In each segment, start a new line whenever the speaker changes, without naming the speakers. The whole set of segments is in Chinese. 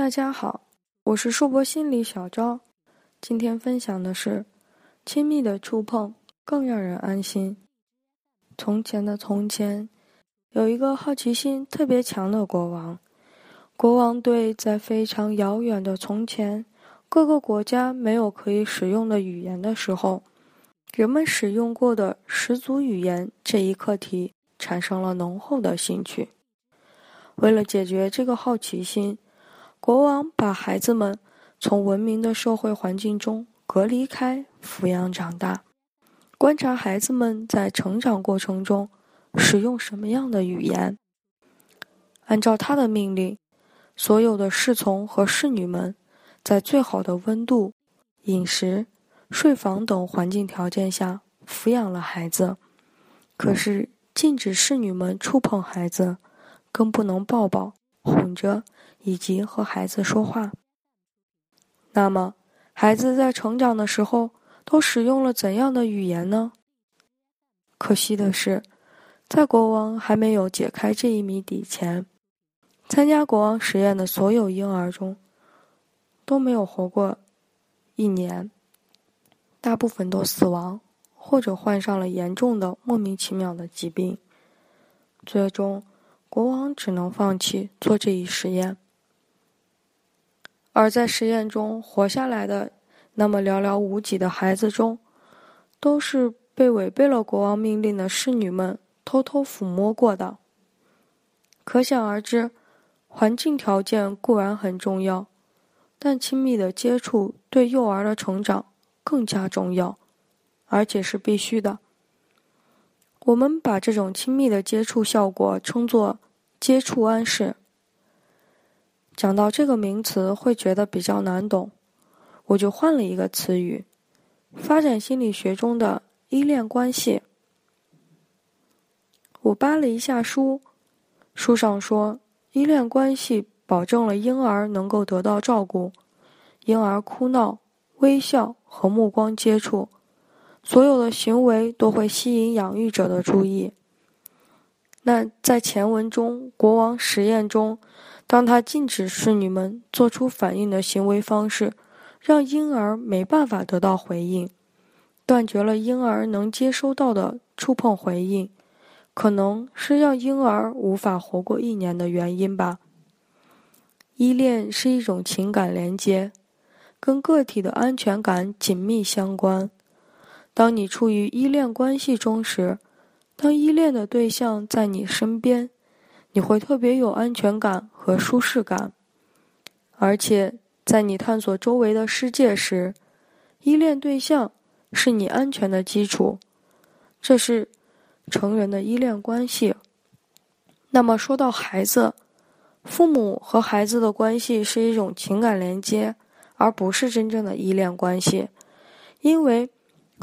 大家好，我是硕博心理小昭。今天分享的是：亲密的触碰更让人安心。从前的从前，有一个好奇心特别强的国王。国王对在非常遥远的从前，各个国家没有可以使用的语言的时候，人们使用过的十族语言这一课题产生了浓厚的兴趣。为了解决这个好奇心，国王把孩子们从文明的社会环境中隔离开，抚养长大，观察孩子们在成长过程中使用什么样的语言。按照他的命令，所有的侍从和侍女们在最好的温度、饮食、睡房等环境条件下抚养了孩子。可是，禁止侍女们触碰孩子，更不能抱抱、哄着。以及和孩子说话。那么，孩子在成长的时候都使用了怎样的语言呢？可惜的是，在国王还没有解开这一谜底前，参加国王实验的所有婴儿中都没有活过一年，大部分都死亡或者患上了严重的莫名其妙的疾病。最终，国王只能放弃做这一实验。而在实验中活下来的那么寥寥无几的孩子中，都是被违背了国王命令的侍女们偷偷抚摸过的。可想而知，环境条件固然很重要，但亲密的接触对幼儿的成长更加重要，而且是必须的。我们把这种亲密的接触效果称作“接触暗示”。讲到这个名词会觉得比较难懂，我就换了一个词语：发展心理学中的依恋关系。我扒了一下书，书上说，依恋关系保证了婴儿能够得到照顾，婴儿哭闹、微笑和目光接触，所有的行为都会吸引养育者的注意。那在前文中，国王实验中。当他禁止侍女们做出反应的行为方式，让婴儿没办法得到回应，断绝了婴儿能接收到的触碰回应，可能是让婴儿无法活过一年的原因吧。依恋是一种情感连接，跟个体的安全感紧密相关。当你处于依恋关系中时，当依恋的对象在你身边。你会特别有安全感和舒适感，而且在你探索周围的世界时，依恋对象是你安全的基础。这是成人的依恋关系。那么说到孩子，父母和孩子的关系是一种情感连接，而不是真正的依恋关系，因为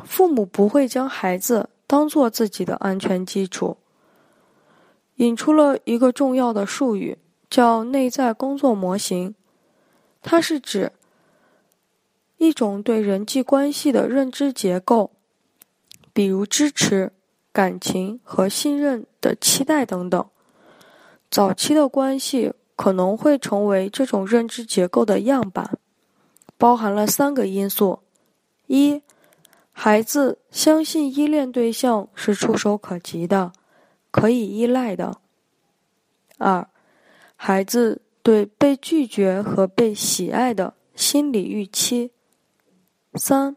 父母不会将孩子当做自己的安全基础。引出了一个重要的术语，叫内在工作模型。它是指一种对人际关系的认知结构，比如支持、感情和信任的期待等等。早期的关系可能会成为这种认知结构的样板，包含了三个因素：一、孩子相信依恋对象是触手可及的。可以依赖的。二，孩子对被拒绝和被喜爱的心理预期。三，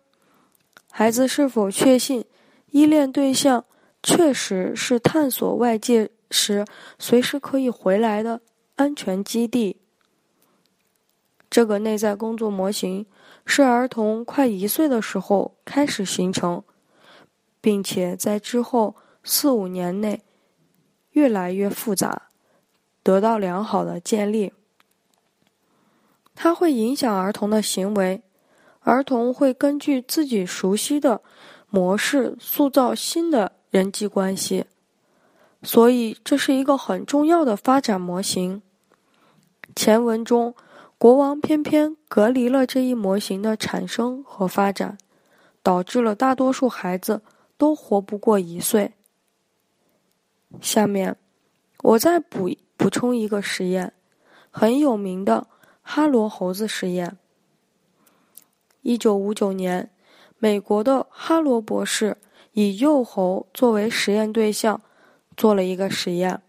孩子是否确信依恋对象确实是探索外界时随时可以回来的安全基地？这个内在工作模型是儿童快一岁的时候开始形成，并且在之后四五年内。越来越复杂，得到良好的建立。它会影响儿童的行为，儿童会根据自己熟悉的模式塑造新的人际关系，所以这是一个很重要的发展模型。前文中，国王偏偏隔离了这一模型的产生和发展，导致了大多数孩子都活不过一岁。下面，我再补补充一个实验，很有名的哈罗猴子实验。一九五九年，美国的哈罗博士以幼猴作为实验对象，做了一个实验。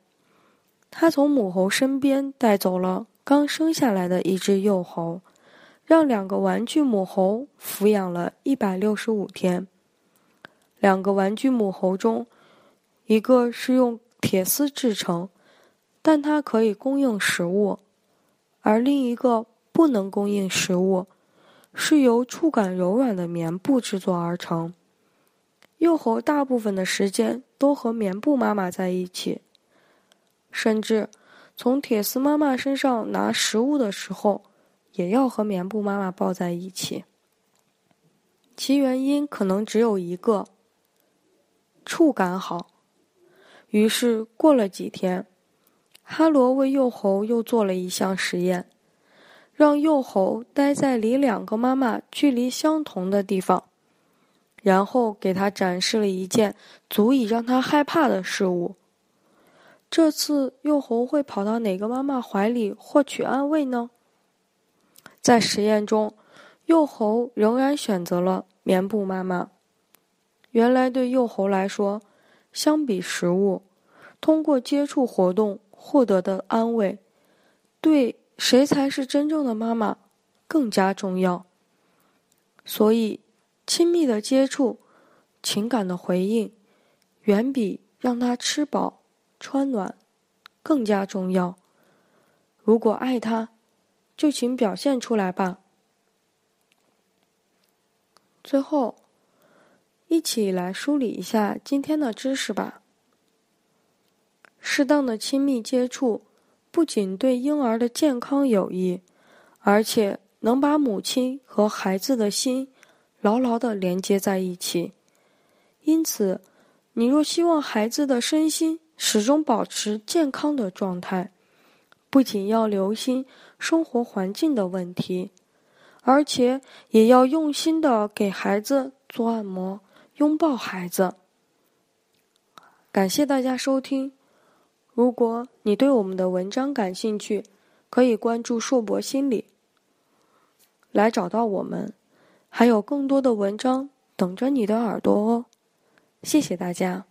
他从母猴身边带走了刚生下来的一只幼猴，让两个玩具母猴抚养了一百六十五天。两个玩具母猴中，一个是用铁丝制成，但它可以供应食物；而另一个不能供应食物，是由触感柔软的棉布制作而成。幼猴大部分的时间都和棉布妈妈在一起，甚至从铁丝妈妈身上拿食物的时候，也要和棉布妈妈抱在一起。其原因可能只有一个：触感好。于是过了几天，哈罗为幼猴又做了一项实验，让幼猴待在离两个妈妈距离相同的地方，然后给他展示了一件足以让他害怕的事物。这次幼猴会跑到哪个妈妈怀里获取安慰呢？在实验中，幼猴仍然选择了棉布妈妈。原来对幼猴来说，相比食物，通过接触活动获得的安慰，对谁才是真正的妈妈更加重要。所以，亲密的接触、情感的回应，远比让他吃饱穿暖更加重要。如果爱他，就请表现出来吧。最后。一起来梳理一下今天的知识吧。适当的亲密接触不仅对婴儿的健康有益，而且能把母亲和孩子的心牢牢的连接在一起。因此，你若希望孩子的身心始终保持健康的状态，不仅要留心生活环境的问题，而且也要用心的给孩子做按摩。拥抱孩子。感谢大家收听。如果你对我们的文章感兴趣，可以关注硕博心理，来找到我们，还有更多的文章等着你的耳朵哦。谢谢大家。